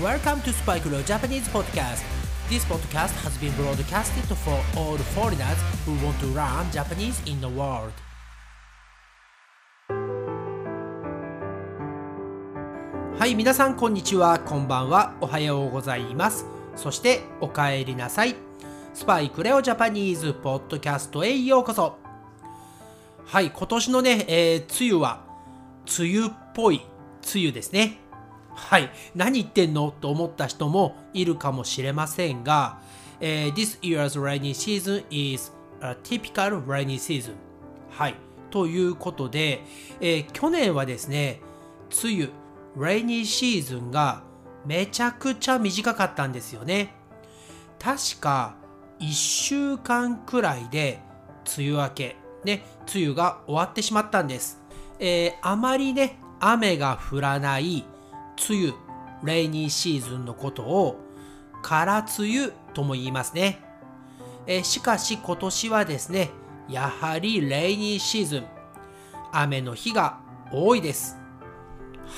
Welcome to Spike Leo Japanese Podcast. This podcast has been broadcasted for all foreigners who want to learn Japanese in the world. はい、皆さんこんにちは、こんばんは、おはようございます。そしてお帰りなさい。スパイクレオジャパニーズポッドキャストへようこそ。はい、今年のね、えー、梅雨は梅雨っぽい梅雨ですね。はい、何言ってんのと思った人もいるかもしれませんが、えー、This year's rainy season is a typical rainy season. はい、ということで、えー、去年はですね、梅雨、rainy シーズンがめちゃくちゃ短かったんですよね。確か1週間くらいで梅雨明け、ね、梅雨が終わってしまったんです。えー、あまりね、雨が降らない梅雨、レイニーシーズンのことを空梅雨とも言いますね。え、しかし今年はですね、やはりレイニーシーズン、雨の日が多いです。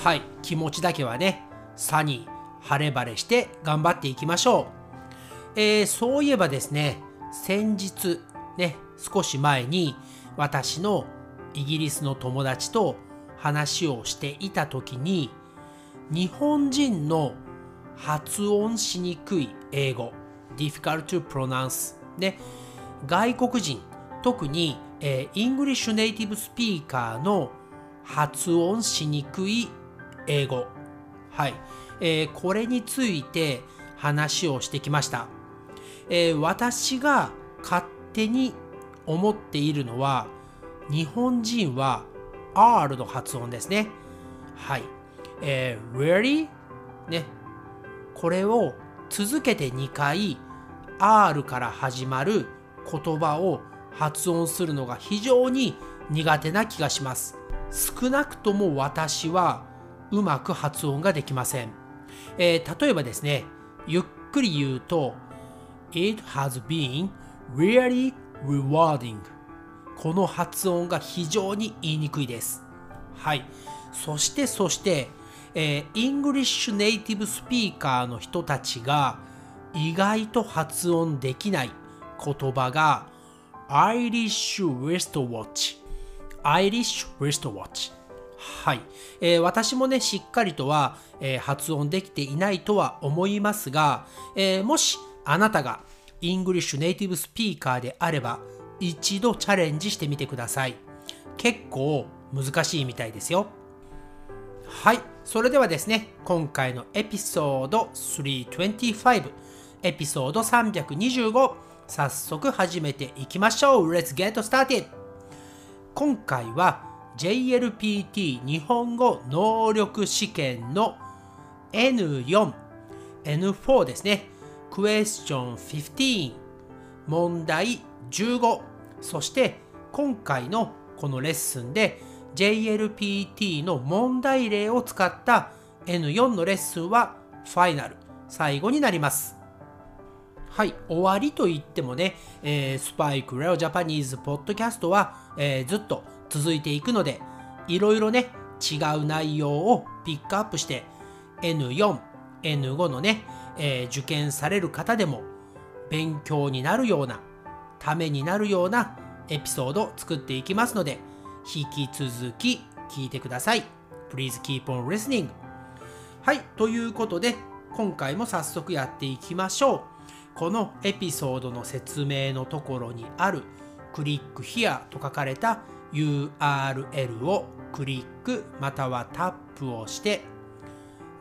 はい、気持ちだけはね、サニー、晴れ晴れして頑張っていきましょう。えー、そういえばですね、先日、ね、少し前に私のイギリスの友達と話をしていた時に日本人の発音しにくい英語。difficult to pronounce で外国人特に、えー、 English native speaker の発音しにくい英語。はい、えー、これについて話をしてきました、えー、私が勝手に思っているのは日本人は R の発音ですね。はい。えー、really? ね。これを続けて2回 R から始まる言葉を発音するのが非常に苦手な気がします。少なくとも私はうまく発音ができません。えー、例えばですね、ゆっくり言うと It has been really rewarding この発音が非常に言いにくいです。はい。そしてそして、え、 English native speaker の人たちが意外と発音できない言葉がIrish wristwatch。Irish wristwatch。はい、えー、私もね、しっかりとは、えー、発音できていないとは思いますが、え、もしあなたが English native speaker であれば、一度チャレンジしてみてください。結構難しいみたいですよ。はい、それではですね、今回のエピソード325、エピソード325、早速始めていきましょう。Let's get started! 今回は JLPT 日本語能力試験の N4、N4 ですね。Question 15問題15そして今回のこのレッスンで JLPT の問題例を使った N4 のレッスンはファイナル最後になります。はい終わりと言ってもね、えー、スパイクレオジャパニーズポッドキャストは、えー、ずっと続いていくのでいろいろね違う内容をピックアップして N4、N5 のね、えー、受験される方でも勉強になるようなためになるようなエピソードを作っていきますので、引き続き聞いてください。Please keep on listening. はい、ということで、今回も早速やっていきましょう。このエピソードの説明のところにあるクリック here と書かれた URL をクリックまたはタップをして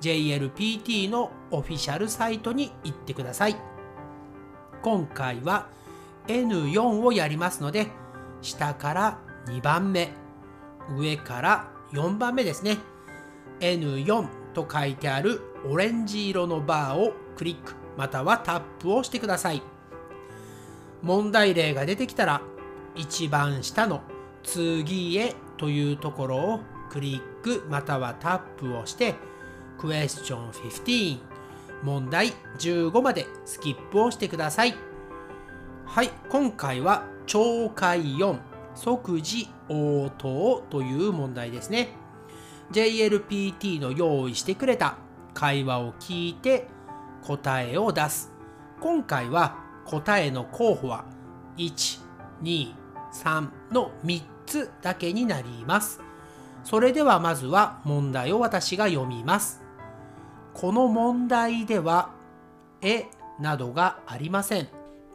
JLPT のオフィシャルサイトに行ってください。今回は N4 をやりますので、下から2番目、上から4番目ですね。N4 と書いてあるオレンジ色のバーをクリックまたはタップをしてください。問題例が出てきたら一番下の次へというところをクリックまたはタップをしてクエスチョン15問題15までスキップをしてください。はい、今回は懲戒4即時応答という問題ですね。JLPT の用意してくれた会話を聞いて答えを出す。今回は答えの候補は1、2、3の3つだけになります。それではまずは問題を私が読みます。この問題では、えなどがありません。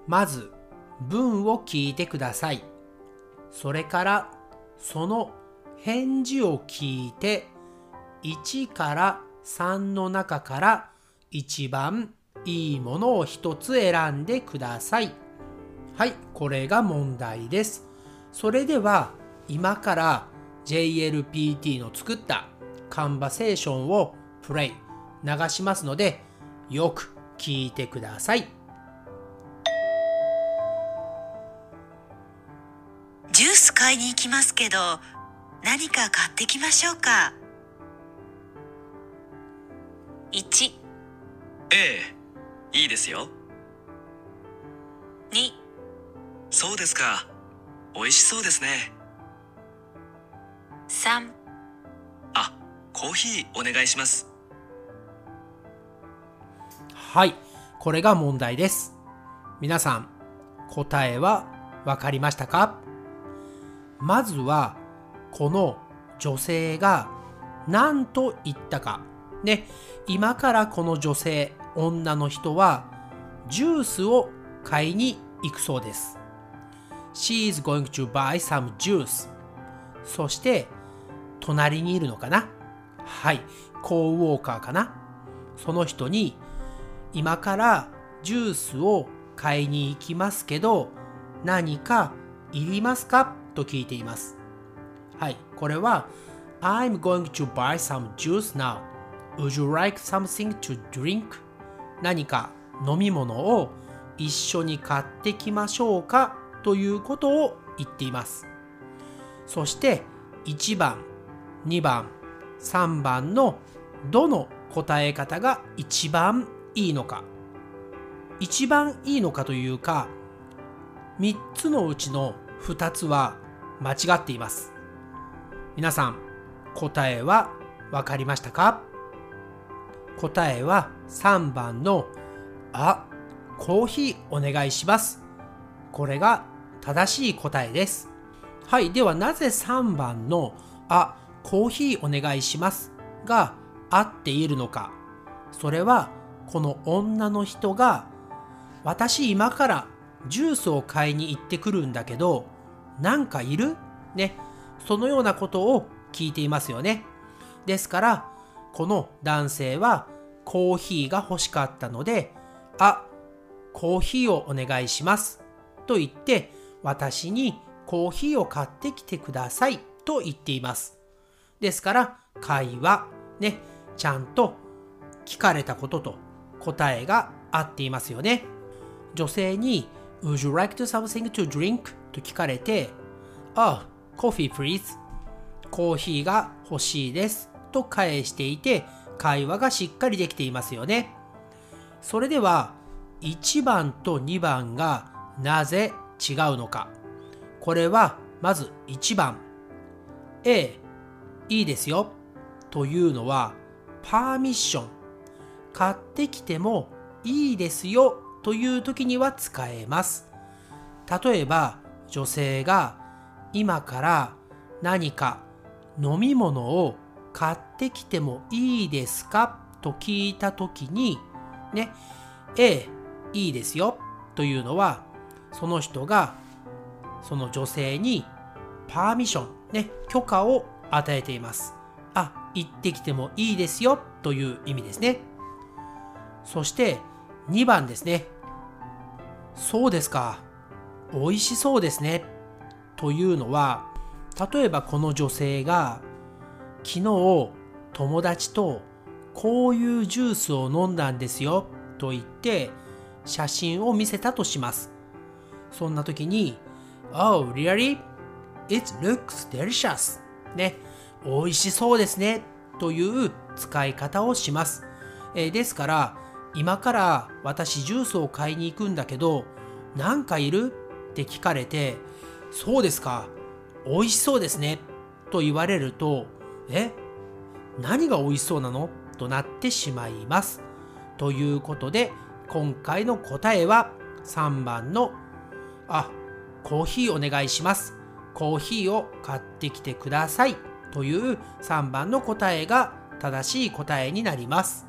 まず、文を聞いてください。それから、その返事を聞いて、1から3の中から一番いいものを一つ選んでください。はい、これが問題です。それでは、今から JLPT の作ったカンバセーションをプレイ流しますのでよく聞いてください買いに行きますけど何か買ってきましょうか？1ええいいですよ。2そうですか。美味しそうですね。3あコーヒーお願いします。はいこれが問題です。皆さん答えは分かりましたか？まずはこの女性が何と言ったか。ね今からこの女性女の人はジュースを買いに行くそうです。She is going to buy some juice. そして隣にいるのかな？はい、コーウォーカーかな？その人に、今からジュースを買いに行きますけど、何かいりますか？と聞いています。はい、これは、I'm going to buy some juice now. Would you like something to drink? 何か飲み物を一緒に買ってきましょうか？ということを言っています。そして1番2番3番のどの答え方が一番いいのか？一番いいのかというか3つのうちの2つは間違っています。皆さん答えは分かりましたか？答えは3番のあコーヒーお願いします。これが正しい答えです。はいではなぜ3番のあコーヒーお願いします？が合っているのか。それはこの女の人が私今からジュースを買いに行ってくるんだけどなんかいる？ね。そのようなことを聞いていますよね。ですからこの男性はコーヒーが欲しかったのであコーヒーをお願いします。と言って私にコーヒーを買ってきてください。と言っています。ですから会話ね。ちゃんと聞かれたことと答えが合っていますよね。女性に Would you like to something to drink? と聞かれて Oh, coffee please コーヒーが欲しいです。と返していて会話がしっかりできていますよね。それでは1番と2番がなぜ違うのか。これはまず1番。A いいですよ。というのはパーミッション。買ってきてもいいですよ。という時には使えます。例えば女性が今から何か飲み物を買ってきてもいいですかと聞いた時にねええいいですよというのはその人がその女性にパーミッションね許可を与えています。あ、行ってきてもいいですよという意味ですね。そして2番ですね。そうですか。美味しそうですね。というのは、例えばこの女性が昨日友達とこういうジュースを飲んだんですよと言って写真を見せたとします。そんな時に Oh, really? It looks delicious. ね、美味しそうですねという使い方をします。えー、ですから、今から私ジュースを買いに行くんだけど、何かいる？って聞かれて、そうですか、美味しそうですねと言われると、え何が美味しそうなの？となってしまいます。ということで今回の答えは3番のあコーヒーお願いします。コーヒーを買ってきてくださいという3番の答えが正しい答えになります。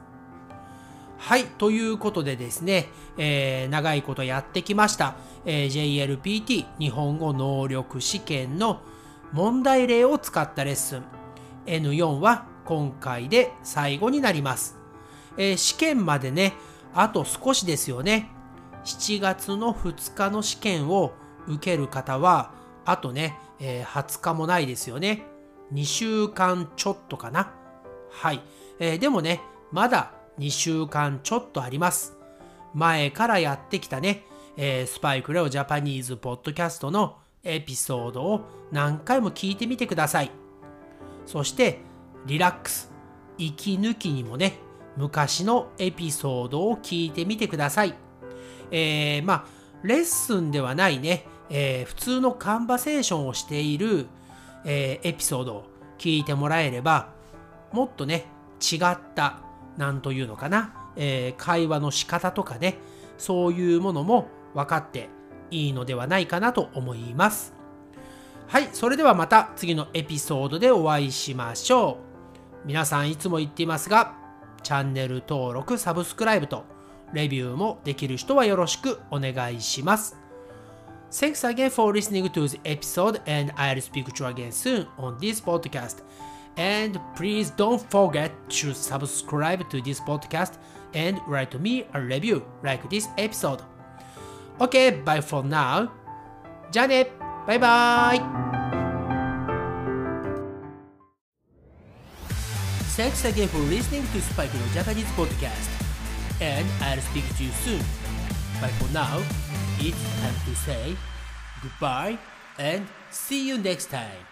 はい、ということでですね、えー長いことやってきました、えー JLPT 日本語能力試験の問題例を使ったレッスン N4 は今回で最後になります。えー試験までね、あと少しですよね。7月の2日の試験を受ける方は、あとね、えー20日もないですよね。2週間ちょっとかな。はい。えーでもね、まだ2週間ちょっとあります。前からやってきたね、えースパイクレオジャパニーズポッドキャストのエピソードを何回も聞いてみてください。そして、リラックス、息抜きにもね、昔のエピソードを聞いてみてください。えー、まあ、レッスンではないね、えー普通のカンバセーションをしている、えーエピソードを聞いてもらえれば、もっとね、違った、なんというのかな、えー会話の仕方とかね、そういうものも分かっていいのではないかなと思います。はい、それではまた次のエピソードでお会いしましょう。皆さんいつも言っていますが、チャンネル登録、サブスクライブとレビューもできる人はよろしくお願いします。Thanks again for listening to the episode and I'll speak to you again soon on this podcast. And please don't forget to subscribe to this podcast and write me a review like this episode. Okay, bye for now. じゃあねバイバイ Thanks again for listening to Spike no Japanese podcast. And I'll speak to you soon. But for now, it's time to say goodbye and see you next time.